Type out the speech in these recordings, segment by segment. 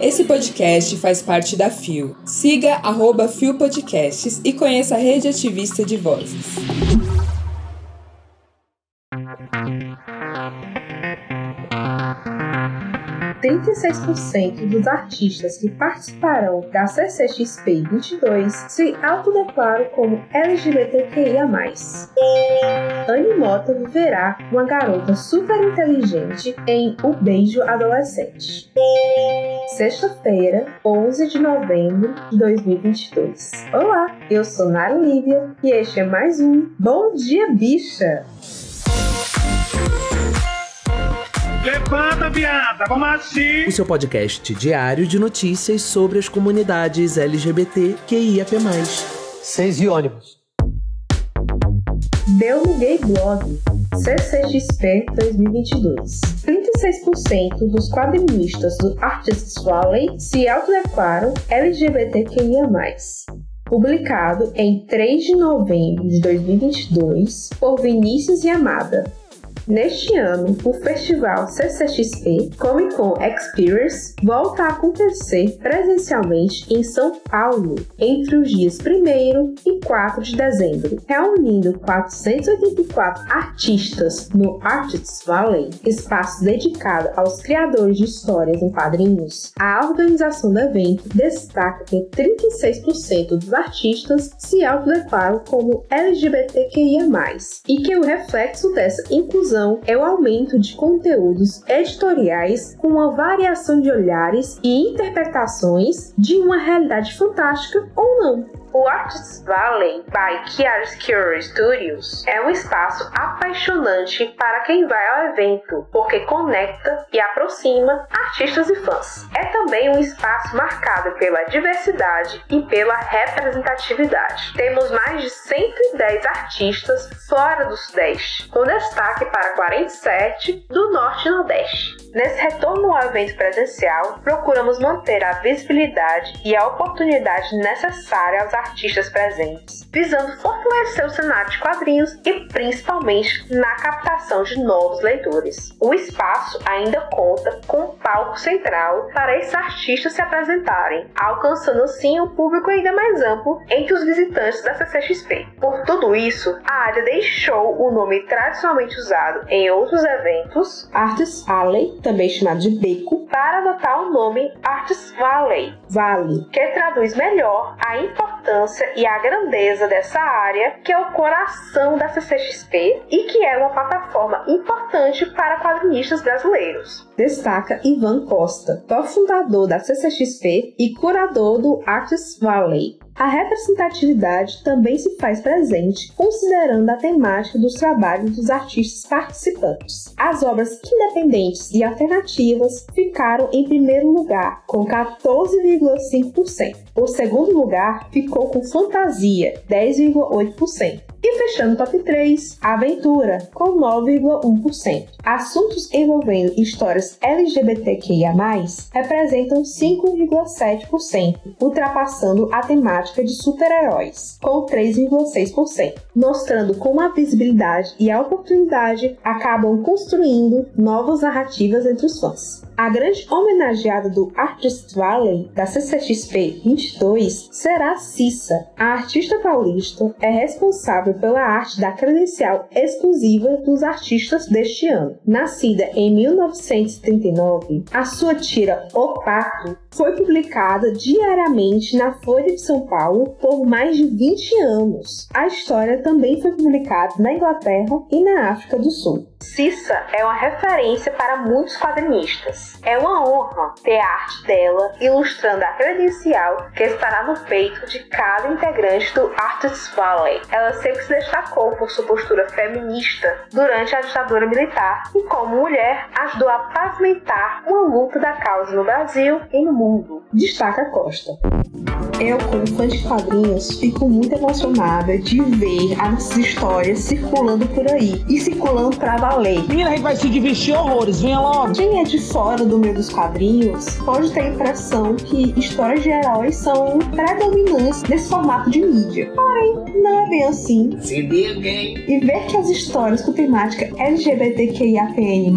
Esse podcast faz parte da FIO. Siga arroba FIO Podcasts e conheça a rede ativista de vozes. 36% dos artistas que participarão da CCXP 22 se autodeclaram como LGBTQIA+. Mota viverá uma garota super inteligente em O Beijo Adolescente. Sexta-feira, 11 de novembro de 2022. Olá, eu sou Nara Lívia e este é mais um Bom Dia Bicha! Levanta, viada, vamos assim! O seu podcast diário de notícias sobre as comunidades LGBT QIAP+. Seis e ônibus. Deu no Gay Blog, CCXP 2022. 36% dos quadrinistas do Artists Valley se autodeclaram LGBTQIA+. Publicado em 3 de novembro de 2022 por Vinícius Yamada, Neste ano, o festival CCXP Comic Con Experience volta a acontecer presencialmente em São Paulo entre os dias 1 e 4 de dezembro, reunindo 484 artistas no Artists Valley, espaço dedicado aos criadores de histórias em quadrinhos. A organização do evento destaca que 36% dos artistas se autodeclaram como LGBTQIA+, e que o reflexo dessa inclusão é o aumento de conteúdos editoriais com uma variação de olhares e interpretações de uma realidade fantástica ou não. O Artists Valley by Chiaroscuro Studios é um espaço apaixonante para quem vai ao evento, porque conecta e aproxima artistas e fãs. É também um espaço marcado pela diversidade e pela representatividade. Temos mais de 110 artistas fora do Sudeste, com destaque para 47 do Norte e Nordeste. Nesse retorno ao evento presencial, procuramos manter a visibilidade e a oportunidade necessária aos artistas presentes, visando fortalecer o cenário de quadrinhos e principalmente na captação de novos leitores. O espaço ainda conta com um palco central para esses artistas se apresentarem, alcançando assim um público ainda mais amplo entre os visitantes da CCXP. Por tudo isso, a área deixou o nome tradicionalmente usado em outros eventos, Artists Alley, também chamado de Beco, para adotar o nome Artists Valley, Vale, que traduz melhor a importância e a grandeza dessa área, que é o coração da CCXP e que é uma plataforma importante para quadrinistas brasileiros. Destaca Ivan Costa, cofundador da CCXP e curador do Artists Valley. A representatividade também se faz presente considerando a temática dos trabalhos dos artistas participantes. As obras independentes e alternativas ficaram em primeiro lugar, com 14,5%. O segundo lugar ficou com Fantasia, 10,8%. E fechando o top 3, Aventura, com 9,1%. Assuntos envolvendo histórias LGBTQIA+, representam 5,7%, ultrapassando a temática de super-heróis, com 3,6%, mostrando como a visibilidade e a oportunidade acabam construindo novas narrativas entre os fãs. A grande homenageada do Artist Valley da CCXP 22 será Cissa. A artista paulista é responsável pela arte da credencial exclusiva dos artistas deste ano. Nascida em 1939, a sua tira O Pacto foi publicada diariamente na Folha de São Paulo por mais de 20 anos. A história também foi publicada na Inglaterra e na África do Sul. Cissa é uma referência para muitos quadrinistas. É uma honra ter a arte dela ilustrando a credencial que estará no peito de cada integrante do Artists Valley. Ela sempre se destacou por sua postura feminista durante a ditadura militar e, como mulher, ajudou a pavimentar uma luta da causa no Brasil e no mundo. Destaca Costa. Eu, como fã de quadrinhos, fico muito emocionada de ver as histórias circulando por aí e circulando pra valer. Menina, a gente vai se divertir horrores, venha logo. Quem é de fora do meio dos quadrinhos pode ter a impressão que histórias de heróis são predominantes nesse formato de mídia. Porém, não é bem assim. Se alguém. E ver que as histórias com temática LGBTQIAPN+,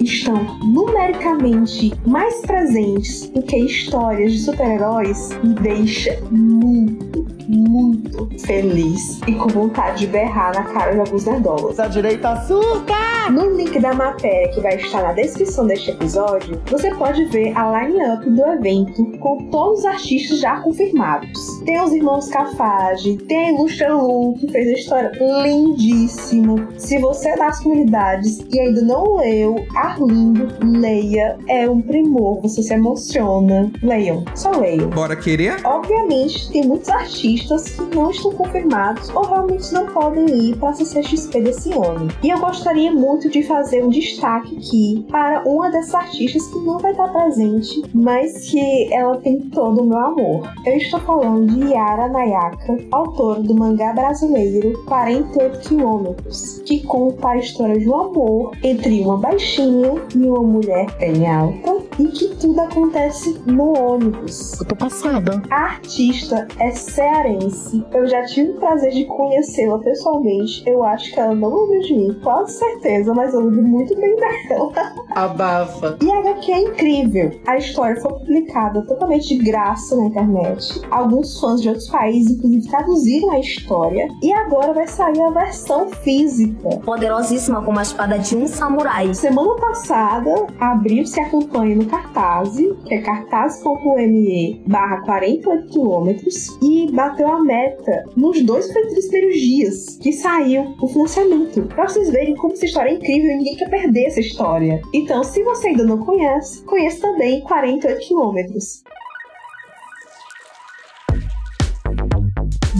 estão numericamente mais presentes do que histórias de super-heróis me deixa muito, muito feliz e com vontade de berrar na cara de alguns nerdolas. Da direita açúcar! No link da matéria que vai estar na descrição deste episódio, você pode ver a line-up do evento com todos os artistas já confirmados. Tem os irmãos Cafage, tem a Ilustra Lu, que fez a história lindíssima. Se você é das comunidades e ainda não leu Arlindo, leia. É um primor, você se emociona. Leiam, só leiam. Bora querer? Obviamente, tem muitos artistas que não estão confirmados ou realmente não podem ir para a CCXP desse ano. E eu gostaria muito de fazer um destaque aqui para uma dessas artistas que não vai estar presente, mas que ela tem todo o meu amor. Eu estou falando de Yara Nayaka, autora do mangá brasileiro 48 Quilômetros, que conta a história de um amor entre uma baixinha e uma mulher bem alta e que tudo acontece no ônibus. Eu tô passada. A artista é cearense. Eu já tive o prazer de conhecê-la pessoalmente. Eu acho que ela não lembra de mim, quase certeza, mas eu lembro muito bem dela. Abafa. E a HQ é incrível. A história foi publicada totalmente de graça na internet. Alguns fãs de outros países, inclusive, traduziram a história. E agora vai sair a versão física. Poderosíssima como a espada de um samurai. Semana passada, abriu-se a campanha no Cartaz, que é cartaz.me barra 48 quilômetros, e bateu a meta nos dois primeiros dias que saiu o financiamento. Pra vocês verem como essa história é incrível e ninguém quer perder essa história. Então, se você ainda não conhece, conheça também 48 quilômetros.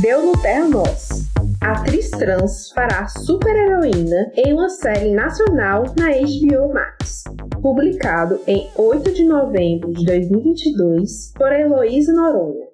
Deu no Terra atriz trans fará super-heroína em uma série nacional na HBO Max. Publicado em 8 de novembro de 2022 por Heloísa Noronha.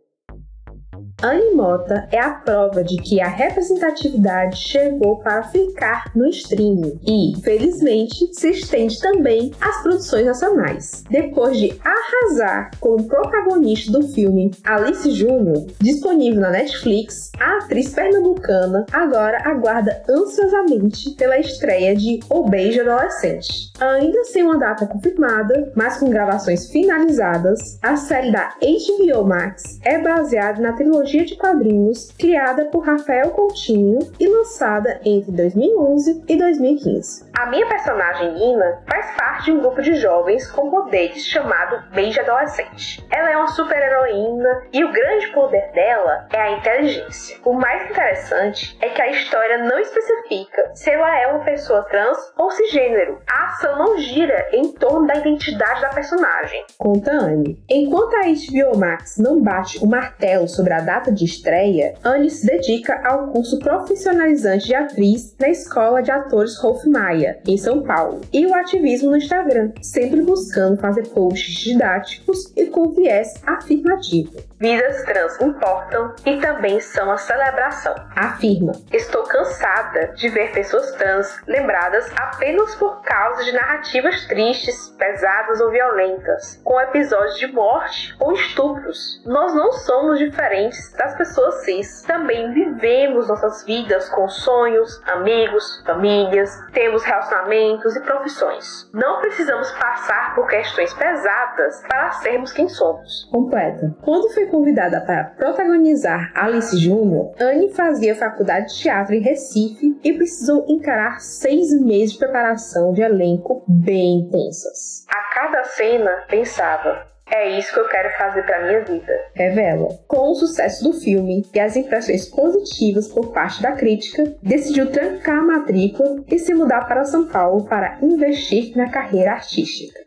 Anne Mota é a prova de que a representatividade chegou para ficar no streaming e, felizmente, se estende também às produções nacionais. Depois de arrasar como protagonista do filme Alice Júnior, disponível na Netflix, a atriz pernambucana agora aguarda ansiosamente pela estreia de O Beijo Adolescente. Ainda sem uma data confirmada, mas com gravações finalizadas, a série da HBO Max é baseada na trilogia de quadrinhos criada por Rafael Coutinho e lançada entre 2011 e 2015. A minha personagem Nina faz parte de um grupo de jovens com poderes chamado Beijo Adolescente. Ela é uma super-heroína e o grande poder dela é a inteligência. O mais interessante é que a história não especifica se ela é uma pessoa trans ou cisgênero. A ação não gira em torno da identidade da personagem. Conta Anne. Enquanto a HBO Max não bate o martelo sobre a data de estreia, Anne se dedica ao curso profissionalizante de atriz na Escola de Atores Rolf Maia, em São Paulo, e o ativismo no Instagram, sempre buscando fazer posts didáticos e com viés afirmativo. Vidas trans importam e também são a celebração. Afirma: Estou cansada de ver pessoas trans lembradas apenas por causa de narrativas tristes, pesadas ou violentas, com episódios de morte ou estupros. Nós não somos diferentes das pessoas cis. Também vivemos nossas vidas com sonhos, amigos, famílias, temos relacionamentos e profissões. Não precisamos passar por questões pesadas para sermos quem somos. Completa. Quando foi convidada para protagonizar Alice Júnior, Anne fazia faculdade de teatro em Recife e precisou encarar seis meses de preparação de elenco bem intensas. A cada cena pensava, é isso que eu quero fazer para minha vida. Revela. Com o sucesso do filme e as impressões positivas por parte da crítica, decidiu trancar a matrícula e se mudar para São Paulo para investir na carreira artística.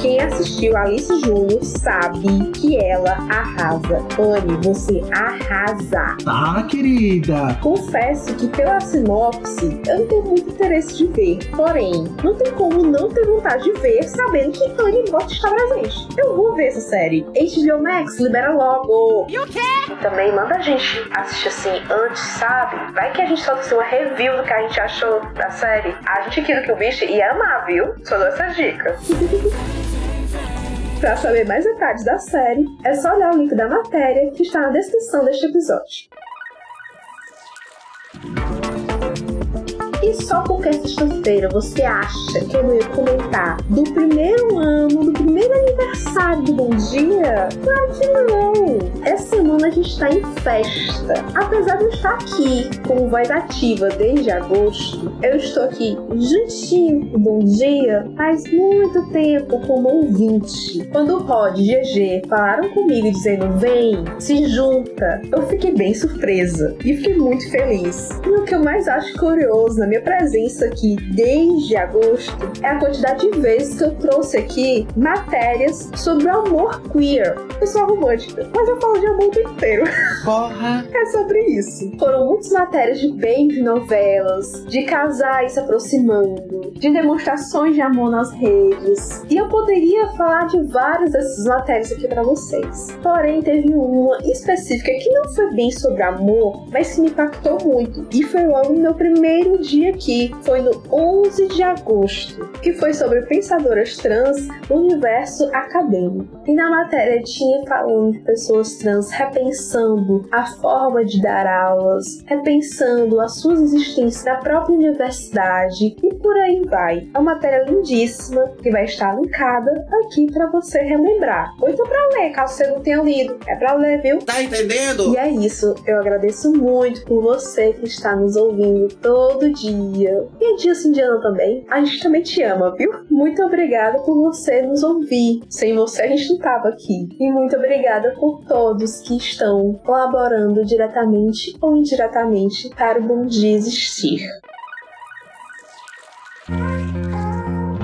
Quem assistiu Alice Júnior sabe que ela arrasa. Anne, você arrasa. Tá, querida. Confesso que pela sinopse eu não tenho muito interesse de ver. Porém, não tem como não ter vontade de ver sabendo que Anne Bot está presente. Eu vou ver essa série. HBO Max, libera logo. E o quê? Também manda a gente assistir assim antes, sabe? Vai que a gente solta assim, uma review do que a gente achou da série. A gente aqui do que o bicho ia amar, viu? Só dou essa dica. Para saber mais detalhes da série, é só olhar o link da matéria que está na descrição deste episódio. E só porque sexta-feira você acha que eu ia comentar do primeiro ano, do primeiro aniversário do Bom Dia? Claro que não! Essa semana a gente está em festa. Apesar de eu estar aqui com voz ativa desde agosto, eu estou aqui juntinho com o Bom Dia faz muito tempo como ouvinte. Quando o Rod e GG falaram comigo dizendo vem, se junta, eu fiquei bem surpresa e fiquei muito feliz. E o que eu mais acho curioso na minha presença aqui desde agosto é a quantidade de vezes que eu trouxe aqui matérias sobre o amor queer. Eu sou romântica, mas eu falo de amor o inteiro. Porra! É sobre isso. Foram muitas matérias de beijo novelas, de casais se aproximando, de demonstrações de amor nas redes. E eu poderia falar de várias dessas matérias aqui para vocês. Porém, teve uma específica que não foi bem sobre amor, mas que me impactou muito. E foi logo no meu primeiro dia aqui. Foi no 11 de agosto, que foi sobre pensadoras trans no universo acadêmico. E na matéria tinha falando de pessoas trans repensando a forma de dar aulas, repensando as suas existências na própria universidade e por aí vai. É uma matéria lindíssima que vai estar linkada aqui para você relembrar. Ou então para ler, caso você não tenha lido. É para ler, viu? Tá entendendo? E é isso. Eu agradeço muito por você que está nos ouvindo todo dia. E dia sim, dia não também. A gente também te ama, viu? Muito obrigada por você nos ouvir. Sem você a gente não tava aqui. E muito obrigada por todos que estão colaborando diretamente ou indiretamente para o Bom Dia existir.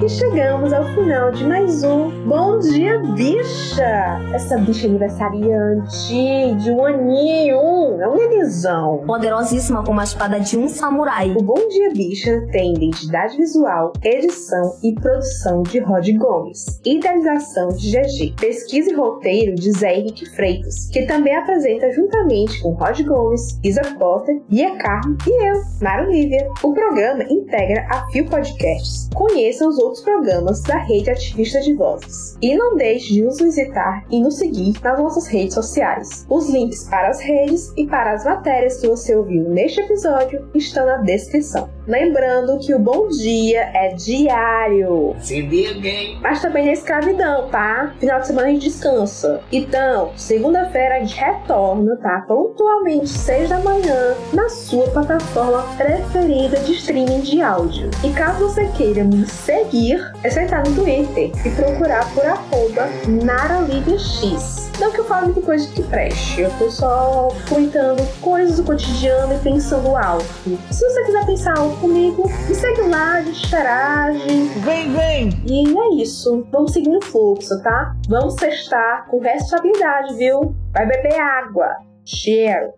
E chegamos ao final de mais um Bom Dia Bicha! Essa bicha aniversariante de um aninho, é um nenizão. Poderosíssima como a espada de um samurai. O Bom Dia Bicha tem identidade visual, edição e produção de Rod Gomes, idealização de GG, pesquisa e roteiro de Zé Henrique Freitas, que também apresenta juntamente com Rod Gomes, Isa Potter, Bia Carmo e eu, Mara Olivia. O programa integra a Fio Podcasts. Conheça os outros programas da rede ativista de vozes. E não deixe de nos visitar e nos seguir nas nossas redes sociais. Os links para as redes e para as matérias que você ouviu neste episódio estão na descrição. Lembrando que o bom dia é diário. Se liga, Mas também é escravidão, tá? Final de semana a gente descansa. Então, segunda-feira a gente retorna, tá? Pontualmente, 6 da manhã, na sua plataforma preferida de streaming de áudio. E caso você queira me seguir, é só entrar no Twitter e procurar por arroba NaraligaX. Não que eu fale muita coisa que preste, eu tô só comentando coisas do cotidiano e pensando alto. Se você quiser pensar alto comigo, me segue lá, a gente interage. Vem, vem! E é isso. Vamos seguir no fluxo, tá? Vamos testar com responsabilidade, viu? Vai beber água. Cheiro.